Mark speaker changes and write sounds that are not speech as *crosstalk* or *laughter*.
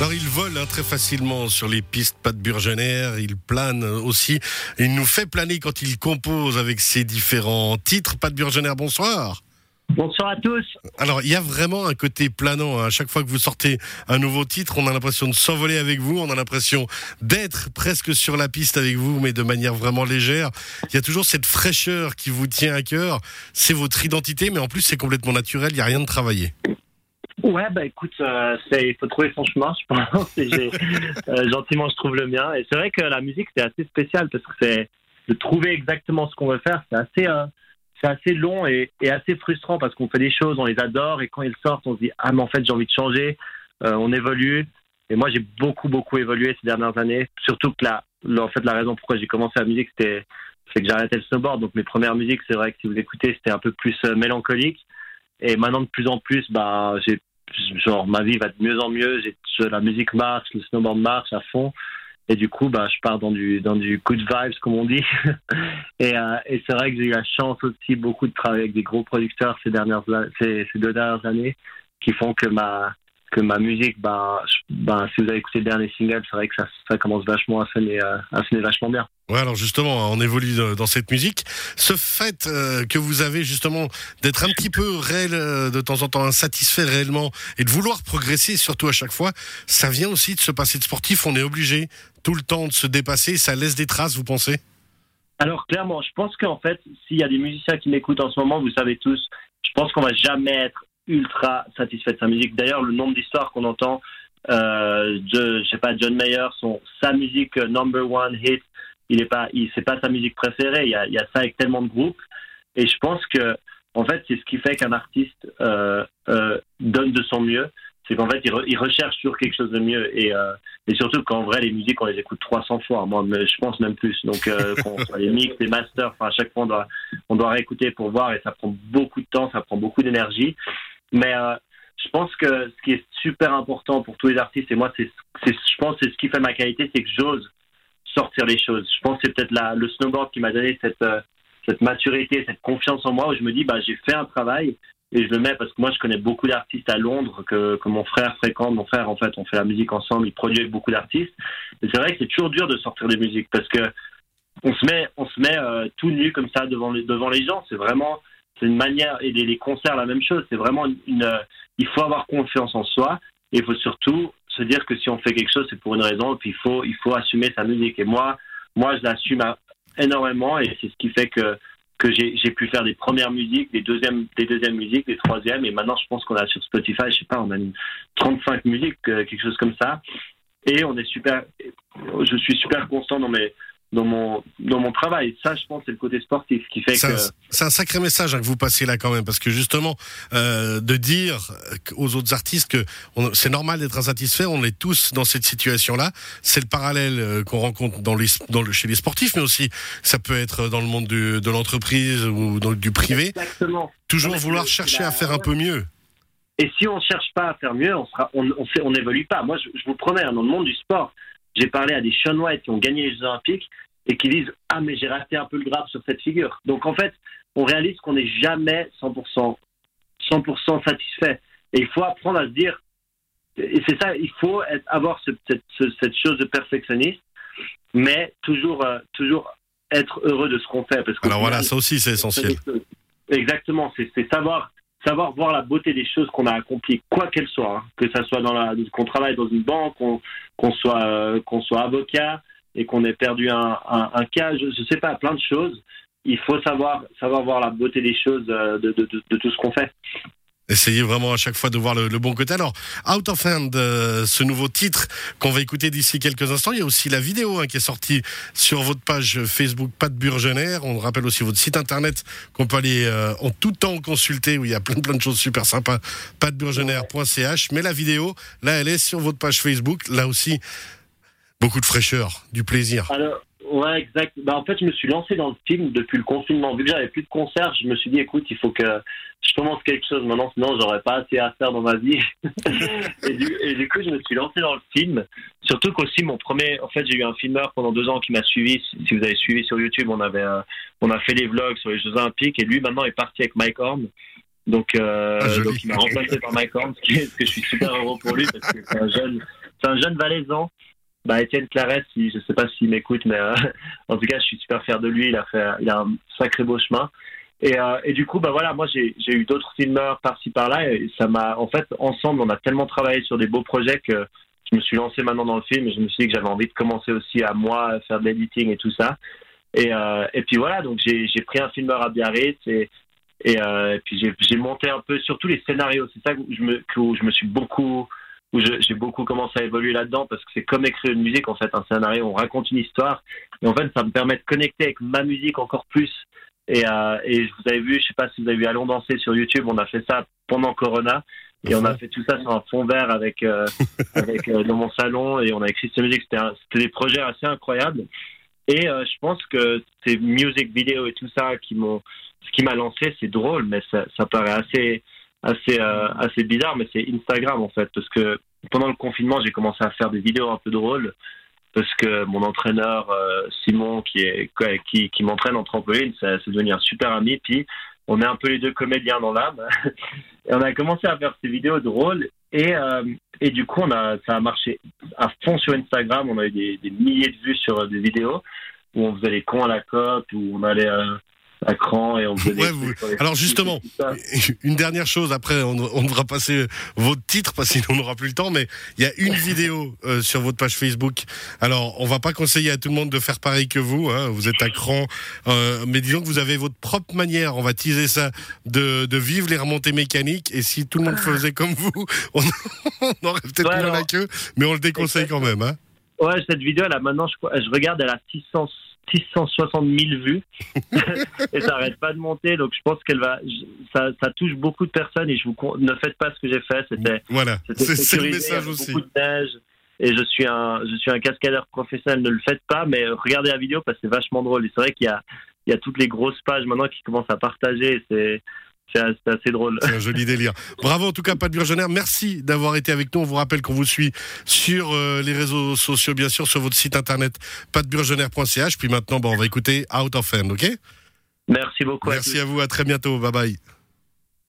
Speaker 1: Alors il vole hein, très facilement sur les pistes pas de Burgener, il plane aussi, il nous fait planer quand il compose avec ses différents titres. Pas de Burgener, bonsoir.
Speaker 2: Bonsoir à tous.
Speaker 1: Alors, il y a vraiment un côté planant. hein. À chaque fois que vous sortez un nouveau titre, on a l'impression de s'envoler avec vous. On a l'impression d'être presque sur la piste avec vous, mais de manière vraiment légère. Il y a toujours cette fraîcheur qui vous tient à cœur. C'est votre identité, mais en plus, c'est complètement naturel. Il n'y a rien de travaillé.
Speaker 2: Ouais, bah écoute, euh, il faut trouver son chemin, je pense. *laughs* Euh, gentiment, je trouve le mien. Et c'est vrai que la musique, c'est assez spécial parce que c'est de trouver exactement ce qu'on veut faire. C'est assez, euh, c'est assez long et, et assez frustrant parce qu'on fait des choses, on les adore et quand ils sortent, on se dit ah mais en fait j'ai envie de changer. Euh, on évolue. Et moi, j'ai beaucoup beaucoup évolué ces dernières années. Surtout que la, la- en fait, la raison pourquoi j'ai commencé la musique, c'était c'est que arrêté le snowboard. Donc mes premières musiques, c'est vrai que si vous écoutez, c'était un peu plus euh, mélancolique. Et maintenant, de plus en plus, bah, j'ai, genre, ma vie va de mieux en mieux. La musique marche, le snowboard marche à fond. Et du coup, bah, je pars dans du, dans du good vibes, comme on dit. *laughs* et, euh, et c'est vrai que j'ai eu la chance aussi beaucoup de travailler avec des gros producteurs ces dernières, ces deux dernières années qui font que ma, que ma musique, bah, je- bah, si vous avez écouté le dernier single, c'est vrai que ça, ça commence vachement à sonner, euh, à sonner vachement bien.
Speaker 1: Ouais, alors justement, on évolue dans- dans cette musique. Ce fait euh, que vous avez justement d'être un petit peu réel, euh, de temps en temps insatisfait réellement et de vouloir progresser, surtout à chaque fois, ça vient aussi de se passer de sportif. On est obligé tout le temps de se dépasser. Ça laisse des traces, vous pensez?
Speaker 2: Alors clairement, je pense qu'en fait, s'il y a des musiciens qui m'écoutent en ce moment, vous savez tous, je pense qu'on va jamais être ultra satisfait de sa musique. D'ailleurs, le nombre d'histoires qu'on entend, euh, de, je sais pas, John Mayer, son sa musique euh, number one hit, il est pas, il c'est pas sa musique préférée. Il y a, il y a ça avec tellement de groupes, et je pense que en fait, c'est ce qui fait qu'un artiste euh, euh, donne de son mieux. C'est qu'en fait, il, re- il recherche toujours quelque chose de mieux. Et, et surtout qu'en vrai, les musiques, on les écoute 300 fois. Moi, je pense même plus. Donc, *laughs* qu'on soit les mix, les masters, enfin, à chaque fois, on doit, on doit réécouter pour voir. Et ça prend beaucoup de temps, ça prend beaucoup d'énergie. Mais euh, je pense que ce qui est super important pour tous les artistes, et moi, c'est, je pense que c'est ce qui fait ma qualité, c'est que j'ose sortir les choses. Je pense que c'est peut-être le snowboard qui m'a donné cette, euh, cette maturité, cette confiance en moi, où je me dis, bah, j'ai fait un travail et je le mets parce que moi, je connais beaucoup d'artistes à Londres que, que mon frère fréquente. Mon frère, en fait, on fait la musique ensemble, il produit avec beaucoup d'artistes. Et c'est vrai que c'est toujours dur de sortir des musiques parce que on se met, on se met euh, tout nu comme ça devant devant les gens. C'est vraiment, c'est une manière, et les, concerts, la même chose. C'est vraiment une, euh, il faut avoir confiance en soi et il faut surtout se dire que si on fait quelque chose, c'est pour une raison et puis il faut, il faut assumer sa musique. Et moi, moi, je l'assume à- énormément et c'est ce qui fait que que j'ai pu faire des premières musiques, des deuxièmes, des deuxièmes musiques, des troisièmes, et maintenant je pense qu'on a sur Spotify, je sais pas, on a une 35 musiques, euh, quelque chose comme ça, et on est super, je suis super constant dans mes, dans mon, dans mon travail. Ça, je pense, c'est le côté sportif qui fait
Speaker 1: C'est un,
Speaker 2: que.
Speaker 1: c'est un sacré message hein, que vous passez là quand même, parce que justement, euh, de dire aux autres artistes que c'est normal d'être insatisfait, on est tous dans cette situation-là. C'est le parallèle euh, qu'on rencontre dans les, dans le, chez les sportifs, mais aussi ça peut être dans le monde du- de l'entreprise ou dans, du privé.
Speaker 2: Exactement.
Speaker 1: Toujours
Speaker 2: Non,
Speaker 1: vouloir chercher
Speaker 2: la-
Speaker 1: à faire un peu mieux.
Speaker 2: Et si on cherche pas à faire mieux, on sera, on, on, fait- on n'évolue pas. Moi, je, je vous promets, hein, dans le monde du sport, j'ai parlé à des Sean White qui ont gagné les Jeux Olympiques et qui disent ah mais j'ai raté un peu le grave sur cette figure. Donc en fait, on réalise qu'on n'est jamais 100% 100% satisfait. Et il faut apprendre à se dire et c'est ça, il faut être- avoir ce- cette, ce- cette chose de perfectionniste, mais toujours euh, toujours être heureux de ce qu'on fait. Parce qu'au
Speaker 1: Alors voilà, ça aussi c'est essentiel.
Speaker 2: Exactement, c'est savoir savoir voir la beauté des choses qu'on a accomplies, quoi qu'elles soient, hein. que ça soit dans la qu'on travaille dans une banque, qu'on qu'on soit euh, qu'on soit avocat et qu'on ait perdu un, un, cas, je, je sais pas, plein de choses. Il faut savoir savoir voir la beauté des choses euh, de tout ce qu'on fait.
Speaker 1: Essayez vraiment à chaque fois de voir le, bon côté. Alors, Out of Hand, euh, ce nouveau titre qu'on va écouter d'ici quelques instants, il y a aussi la vidéo hein, qui est sortie sur votre page Facebook Pat Burgener. On rappelle aussi votre site internet qu'on peut aller euh, en tout temps consulter où il y a plein de choses super sympas, patburgener.ch. Mais la vidéo, là, elle est sur votre page Facebook. Là aussi, beaucoup de fraîcheur, du plaisir.
Speaker 2: Ouais, exact. Bah, en fait, je me suis lancé dans le film depuis le confinement. Vu que j'avais plus de concerts, je me suis dit, écoute, il faut que je commence quelque chose maintenant, sinon j'aurais pas assez à faire dans ma vie. *laughs* et, du, et du coup, je me suis lancé dans le film. Surtout qu'aussi, mon premier, en fait, j'ai eu un filmeur pendant deux ans qui m'a suivi. Si vous avez suivi sur YouTube, on avait, euh, on a fait des vlogs sur les Jeux Olympiques et lui, maintenant, est parti avec Mike Horn. Donc, euh,
Speaker 1: Ah,
Speaker 2: donc il m'a remplacé par Mike Horn, ce, qui est- ce que je suis super heureux pour lui parce que c'est un jeune, c'est un jeune valaisan. Bah, Étienne Claret, si, je sais pas s'il m'écoute, mais euh, *laughs* en tout cas, je suis super fier de lui. Il a fait, un sacré beau chemin. Et, euh, et du coup, bah voilà, moi j'ai eu d'autres filmeurs par-ci par-là ça m'a, en fait, ensemble, on a tellement travaillé sur des beaux projets que je me suis lancé maintenant dans le film et je me suis dit que j'avais envie de commencer aussi à moi faire de l'editing et tout ça. Et, euh, puis voilà, donc j'ai pris un filmeur à Biarritz et, puis j'ai monté un peu surtout les scénarios. C'est ça que je me suis beaucoup, où j'ai beaucoup commencé à évoluer là-dedans parce que c'est comme écrire une musique en fait, un scénario, on raconte une histoire et en fait ça me permet de connecter avec ma musique encore plus et, euh, et vous avez vu, je sais pas si vous avez vu Allons danser sur YouTube, on a fait ça pendant Corona. Et on a fait tout ça sur un fond vert avec, euh, *laughs* avec euh, dans mon salon et on a écrit cette musique. C'était des projets assez incroyables. Et je pense que ces music vidéos et tout ça qui m'ont, ce qui m'a lancé, c'est drôle, mais ça, ça paraît assez, assez, assez bizarre, mais c'est Instagram en fait, parce que pendant le confinement, j'ai commencé à faire des vidéos un peu drôles parce que mon entraîneur euh, Simon, qui est qui, qui m'entraîne en trampoline, c'est devenu un super ami. Puis on est un peu les deux comédiens dans l'âme. *laughs* et on a commencé à faire ces vidéos drôles et euh, et du coup on a ça a marché à fond sur Instagram. On a eu des, des milliers de vues sur des vidéos où on faisait les cons à la côte, où on allait euh, cran et on
Speaker 1: Alors justement, *laughs* une dernière chose, après on, devra passer votre titre parce qu'on n'aura plus le temps, mais il y a une vidéo euh, sur votre page Facebook. Alors on va pas conseiller à tout le monde de faire pareil que vous, hein, vous êtes à cran, euh, mais disons que vous avez votre propre manière, on va teaser ça, de, de vivre les remontées mécaniques et si tout le monde faisait comme vous, *laughs* on, aurait peut-être ouais, la queue, mais on le déconseille quand même. Hein.
Speaker 2: Ouais, cette vidéo, là maintenant, je, je regarde, elle a 600 660 000 vues *laughs* et ça n'arrête pas de monter. Donc je pense qu'elle va, ça, ça, touche beaucoup de personnes et je vous ne faites pas ce que j'ai fait. C'était
Speaker 1: voilà, c'est le message aussi.
Speaker 2: Beaucoup de neige et je suis un, je suis un cascadeur professionnel. Ne le faites pas, mais regardez la vidéo parce que c'est vachement drôle. Et c'est vrai qu'il y a, il y a toutes les grosses pages maintenant qui commencent à partager. C'est c'est assez drôle.
Speaker 1: C'est un joli délire. Bravo en tout cas, Pat Burgener. Merci d'avoir été avec nous. On vous rappelle qu'on vous suit sur euh, les réseaux sociaux, bien sûr, sur votre site internet patburgener.ch. Puis maintenant, bon, on va écouter Out of End, ok?
Speaker 2: Merci beaucoup.
Speaker 1: Merci à, à vous. À très bientôt. Bye bye.